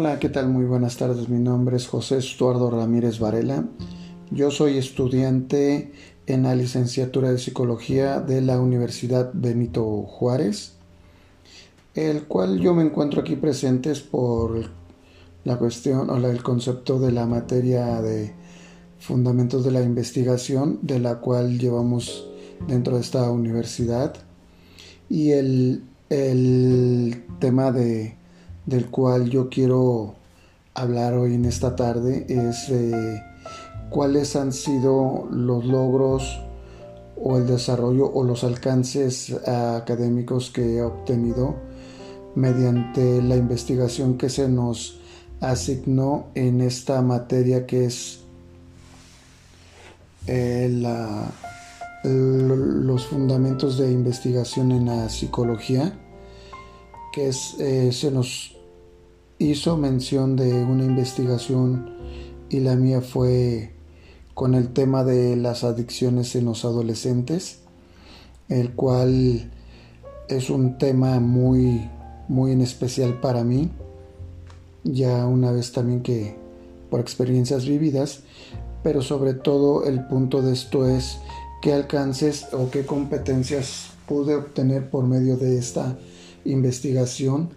Hola, ¿qué tal? Muy buenas tardes. Mi nombre es José Estuardo Ramírez Varela. Yo soy estudiante en la licenciatura de Psicología de la Universidad Benito Juárez, el cual yo me encuentro aquí presentes por la cuestión o el concepto de la materia de fundamentos de la investigación, de la cual llevamos dentro de esta universidad, y el, el tema de del cual yo quiero hablar hoy en esta tarde es eh, cuáles han sido los logros o el desarrollo o los alcances académicos que he obtenido mediante la investigación que se nos asignó en esta materia que es eh, los fundamentos de investigación en la psicología que es, eh, se nos hizo mención de una investigación y la mía fue con el tema de las adicciones en los adolescentes, el cual es un tema muy, muy en especial para mí, ya una vez también que por experiencias vividas, pero sobre todo el punto de esto es qué alcances o qué competencias pude obtener por medio de esta investigación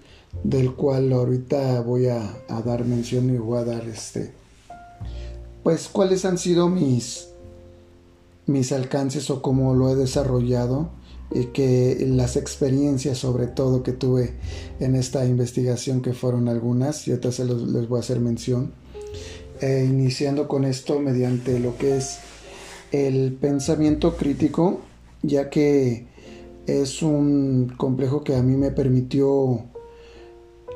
del cual ahorita voy a, dar mención y voy a dar este pues cuáles han sido mis mis alcances o cómo lo he desarrollado y que las experiencias sobre todo que tuve en esta investigación que fueron algunas y ahorita se les voy a hacer mención. E iniciando con esto mediante lo que es el pensamiento crítico ya que es un complejo que a mí me permitió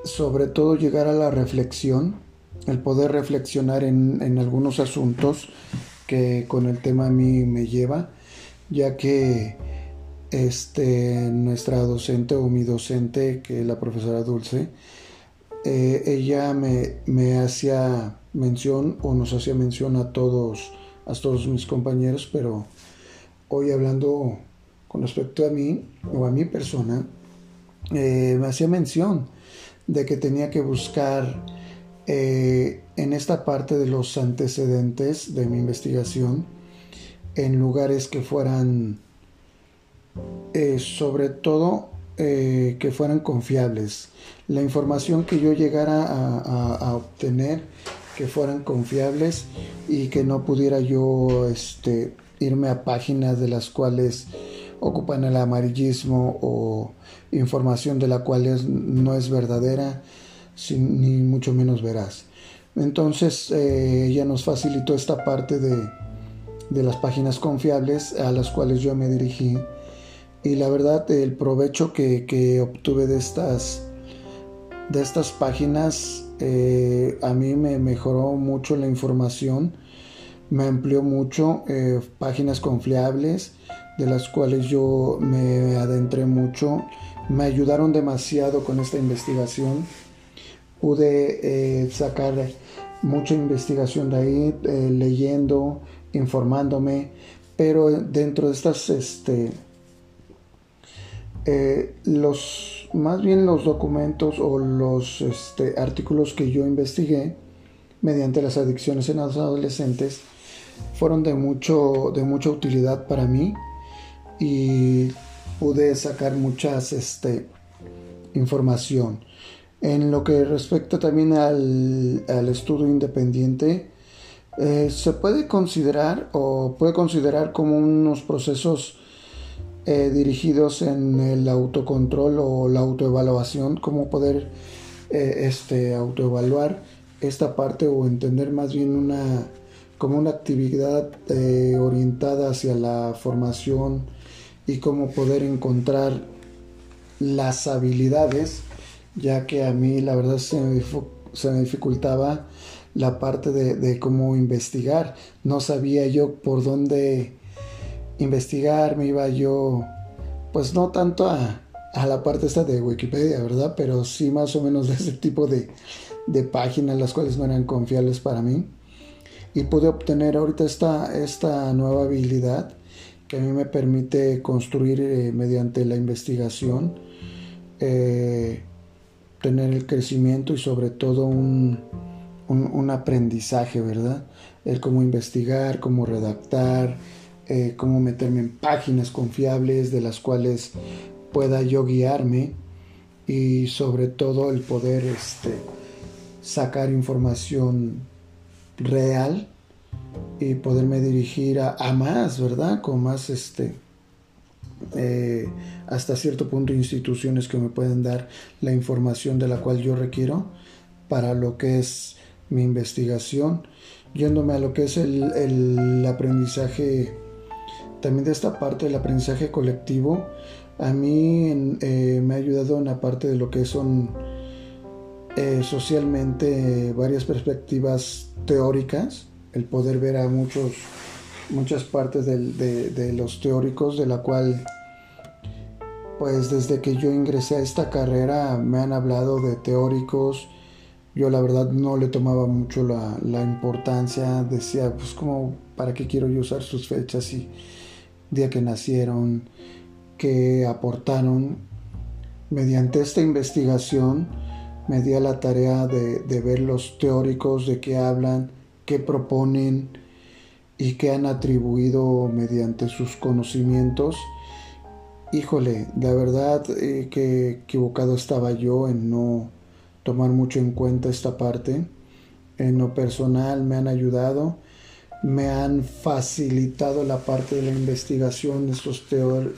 sobre todo llegar a la reflexión, el poder reflexionar en, algunos asuntos que con el tema a mí me lleva, ya que este, nuestra docente o mi docente, que es la profesora Dulce, eh, ella me, me, hacía mención o nos hacía mención a todos, a todos mis compañeros, pero hoy hablando con respecto a mí o a mi persona, eh, me hacía mención de que tenía que buscar eh, en esta parte de los antecedentes de mi investigación en lugares que fueran eh, sobre todo que fueran confiables. La información que yo llegara a, a, obtener que fueran confiables y que no pudiera yo este, irme a páginas de las cuales ocupan el amarillismo o información de la cual no es verdadera, ni mucho menos veraz. Entonces eh, ella nos facilitó esta parte de, las páginas confiables a las cuales yo me dirigí y la verdad el provecho que, obtuve de estas, de estas páginas eh, a mí me mejoró mucho la información, me amplió mucho eh, páginas confiables, de las cuales yo me adentré mucho, me ayudaron demasiado con esta investigación. Pude eh, sacar mucha investigación de ahí, eh, leyendo, informándome, pero dentro de estas, este, los, más bien los documentos o los este, artículos que yo investigué mediante las adicciones en adolescentes fueron de, mucho, de mucha utilidad para mí y pude sacar muchas este, información. En lo que respecta también al, estudio independiente, eh, se puede considerar o puede considerar como unos procesos eh, dirigidos en el autocontrol o la autoevaluación, cómo poder eh, este, autoevaluar esta parte o entender más bien una como una actividad orientada hacia la formación y cómo poder encontrar las habilidades, ya que a mí la verdad se me, se me dificultaba la parte de, cómo investigar. No sabía yo por dónde investigar, me iba yo, pues no tanto a, la parte esta de Wikipedia, ¿verdad? Pero sí más o menos de ese tipo de, de páginas, las cuales no eran confiables para mí. Y pude obtener ahorita esta, esta nueva habilidad que a mí me permite construir eh, mediante la investigación eh, tener el crecimiento y sobre todo un, un, aprendizaje, ¿verdad? El cómo investigar, cómo redactar, eh, cómo meterme en páginas confiables de las cuales pueda yo guiarme y sobre todo el poder este, sacar información real y poderme dirigir a, más, ¿verdad? Con más, este, eh, hasta cierto punto instituciones que me pueden dar la información de la cual yo requiero para lo que es mi investigación, yéndome a lo que es el, aprendizaje, también de esta parte del aprendizaje colectivo, a mí eh, me ha ayudado en la parte de lo que son eh, socialmente varias perspectivas teóricas, el poder ver a muchos, muchas partes de, los teóricos, de la cual pues desde que yo ingresé a esta carrera me han hablado de teóricos, yo la verdad no le tomaba mucho la, la, importancia, decía, pues como, ¿para qué quiero yo usar sus fechas y día que nacieron, que aportaron? Mediante esta investigación me di a la tarea de, de ver los teóricos de qué hablan, qué proponen y qué han atribuido mediante sus conocimientos. Híjole, la verdad eh, que equivocado estaba yo en no tomar mucho en cuenta esta parte. En lo personal me han ayudado, me han facilitado la parte de la investigación de estos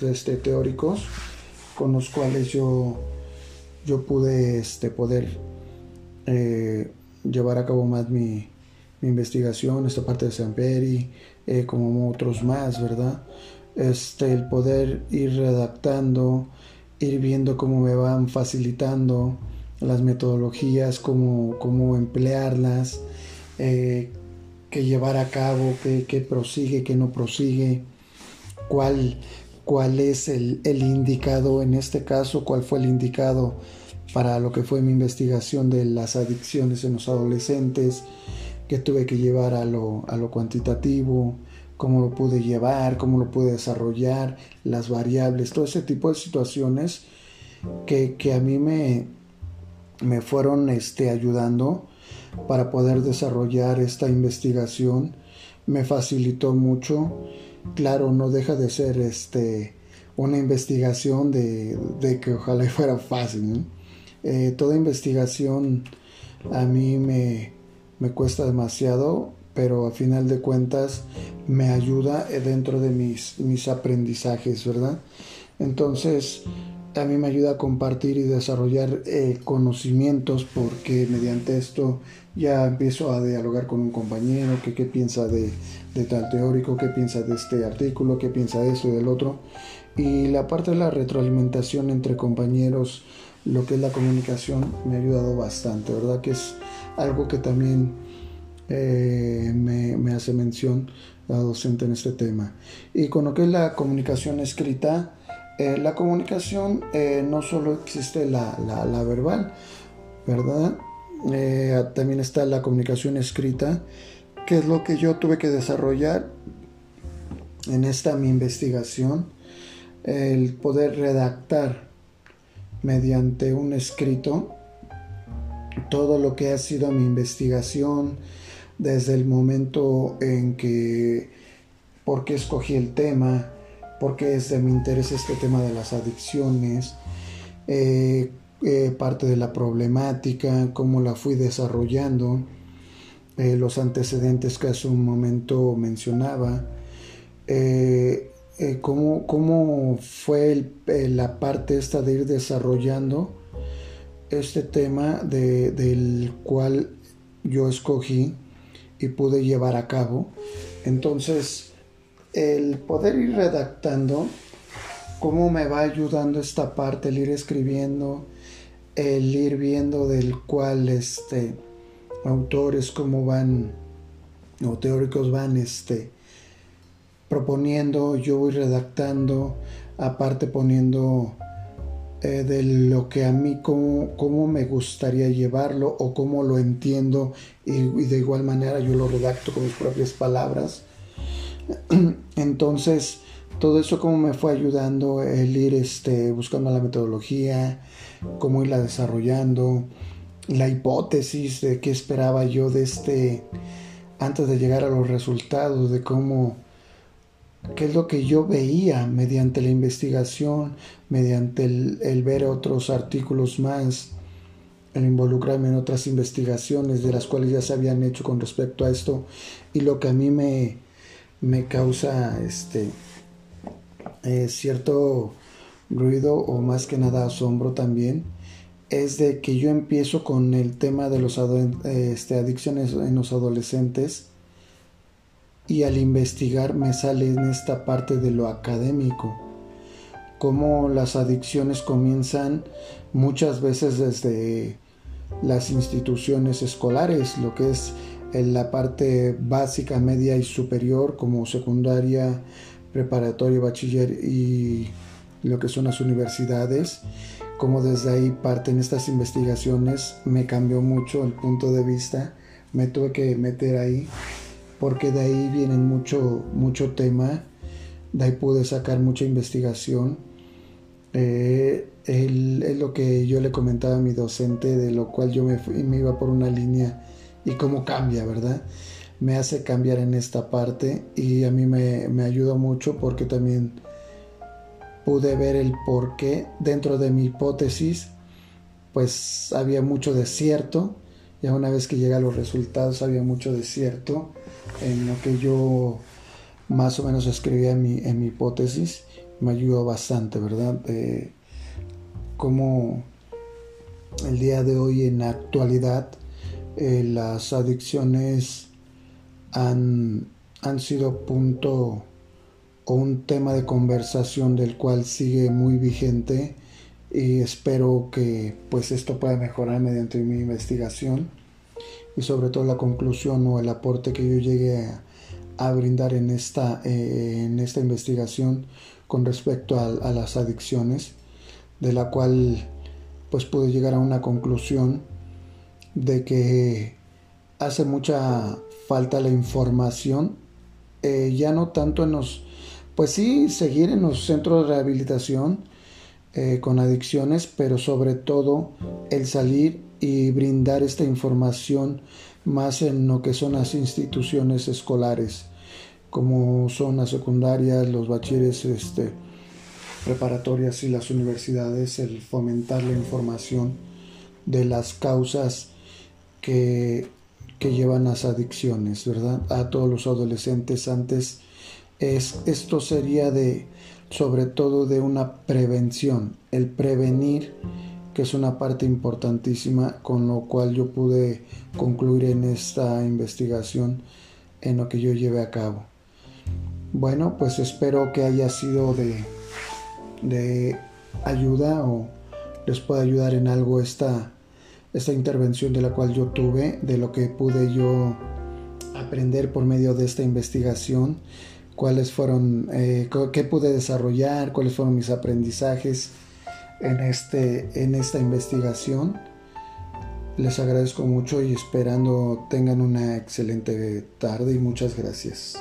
este, teóricos con los cuales yo, yo pude este, poder eh, llevar a cabo más mi, investigación, esta parte de Samperi, eh, como otros más, ¿verdad? Este, el poder ir redactando, ir viendo cómo me van facilitando las metodologías, cómo, cómo emplearlas, eh, qué llevar a cabo, qué, prosigue, qué no prosigue, cuál, cuál es el, indicado en este caso, cuál fue el indicado para lo que fue mi investigación de las adicciones en los adolescentes, que tuve que llevar a lo, a lo cuantitativo, cómo lo pude llevar, cómo lo pude desarrollar, las variables, todo ese tipo de situaciones que, que a mí me, me fueron este, ayudando para poder desarrollar esta investigación. Me facilitó mucho. Claro, no deja de ser este, una investigación de, que ojalá fuera fácil. Eh, toda investigación a mí me, me cuesta demasiado, pero a final de cuentas me ayuda dentro de mis, mis aprendizajes, ¿verdad? Entonces, mí me ayuda a compartir y desarrollar eh, conocimientos porque mediante esto ya empiezo a dialogar con un compañero que qué piensa de, tal teórico, qué piensa de este artículo, qué piensa de esto y del otro. Y la parte de la retroalimentación entre compañeros, lo que es la comunicación, me ha ayudado bastante, ¿verdad? Que es algo que también eh, me, me hace mención la docente en este tema. Y con lo que es la comunicación escrita, eh, la comunicación eh, no solo existe la, verbal, ¿verdad? Eh, también está la comunicación escrita, que es lo que yo tuve que desarrollar en esta mi investigación, el poder redactar mediante un escrito todo lo que ha sido mi investigación desde el momento en que, por qué escogí el tema, porque es de mi interés este tema de las adicciones, eh, eh, parte de la problemática, cómo la fui desarrollando, eh, los antecedentes que hace un momento mencionaba, cómo, cómo, fue la parte esta de ir desarrollando este tema del cual yo escogí y pude llevar a cabo. Entonces, el poder ir redactando, cómo me va ayudando esta parte, el ir escribiendo, el ir viendo del cual este, autores cómo van, o teóricos van este, proponiendo, yo voy redactando, aparte poniendo eh, de lo que a mí cómo, cómo, me gustaría llevarlo o cómo lo entiendo y, y, de igual manera yo lo redacto con mis propias palabras Entonces, todo eso cómo me fue ayudando el ir este, buscando la metodología, cómo irla desarrollando, la hipótesis de qué esperaba yo de este antes de llegar a los resultados, de cómo qué es lo que yo veía mediante la investigación, mediante el, ver otros artículos más, el involucrarme en otras investigaciones de las cuales ya se habían hecho con respecto a esto. Y lo que a mí me, me causa este eh, cierto ruido o más que nada asombro también es de que yo empiezo con el tema de las este, adicciones en los adolescentes y al investigar me sale en esta parte de lo académico, cómo las adicciones comienzan muchas veces desde las instituciones escolares, lo que es en la parte básica, media y superior, como secundaria, preparatoria, bachiller y lo que son las universidades, como desde ahí parten estas investigaciones, me cambió mucho el punto de vista, me tuve que meter ahí porque de ahí viene mucho, mucho tema, de ahí pude sacar mucha investigación. Eh, es lo que yo le comentaba a mi docente, de lo cual yo me, me iba por una línea y cómo cambia, ¿verdad? Me hace cambiar en esta parte y a mí me, me ayudó mucho porque también pude ver el por qué dentro de mi hipótesis, pues había mucho desierto. Ya una vez que llegué a los resultados había mucho desierto en lo que yo más o menos escribía en mi, en mi hipótesis, me ayudó bastante, ¿verdad? Como el día de hoy en la actualidad eh, las adicciones han, han sido punto o un tema de conversación del cual sigue muy vigente y espero que pues esto pueda mejorar mediante mi investigación y sobre todo la conclusión o el aporte que yo llegué a, brindar en esta, eh, en esta investigación con respecto a, las adicciones, de la cual pues pude llegar a una conclusión de que hace mucha falta la información, eh, ya no tanto en los, pues sí, seguir en los centros de rehabilitación eh, con adicciones, pero sobre todo el salir y brindar esta información más en lo que son las instituciones escolares, como son las secundarias, los bachilleres este, preparatorias y las universidades, el fomentar la información de las causas que, llevan las adicciones, ¿verdad? A todos los adolescentes antes es, esto sería de sobre todo de una prevención, el prevenir que es una parte importantísima con lo cual yo pude concluir en esta investigación en lo que yo llevé a cabo. Bueno, pues espero que haya sido de, de ayuda o les pueda ayudar en algo esta, esta intervención de la cual yo tuve, de lo que pude yo aprender por medio de esta investigación, cuáles fueron, eh, qué pude desarrollar, cuáles fueron mis aprendizajes en, este, en esta investigación. Les agradezco mucho y esperando tengan una excelente tarde y muchas gracias.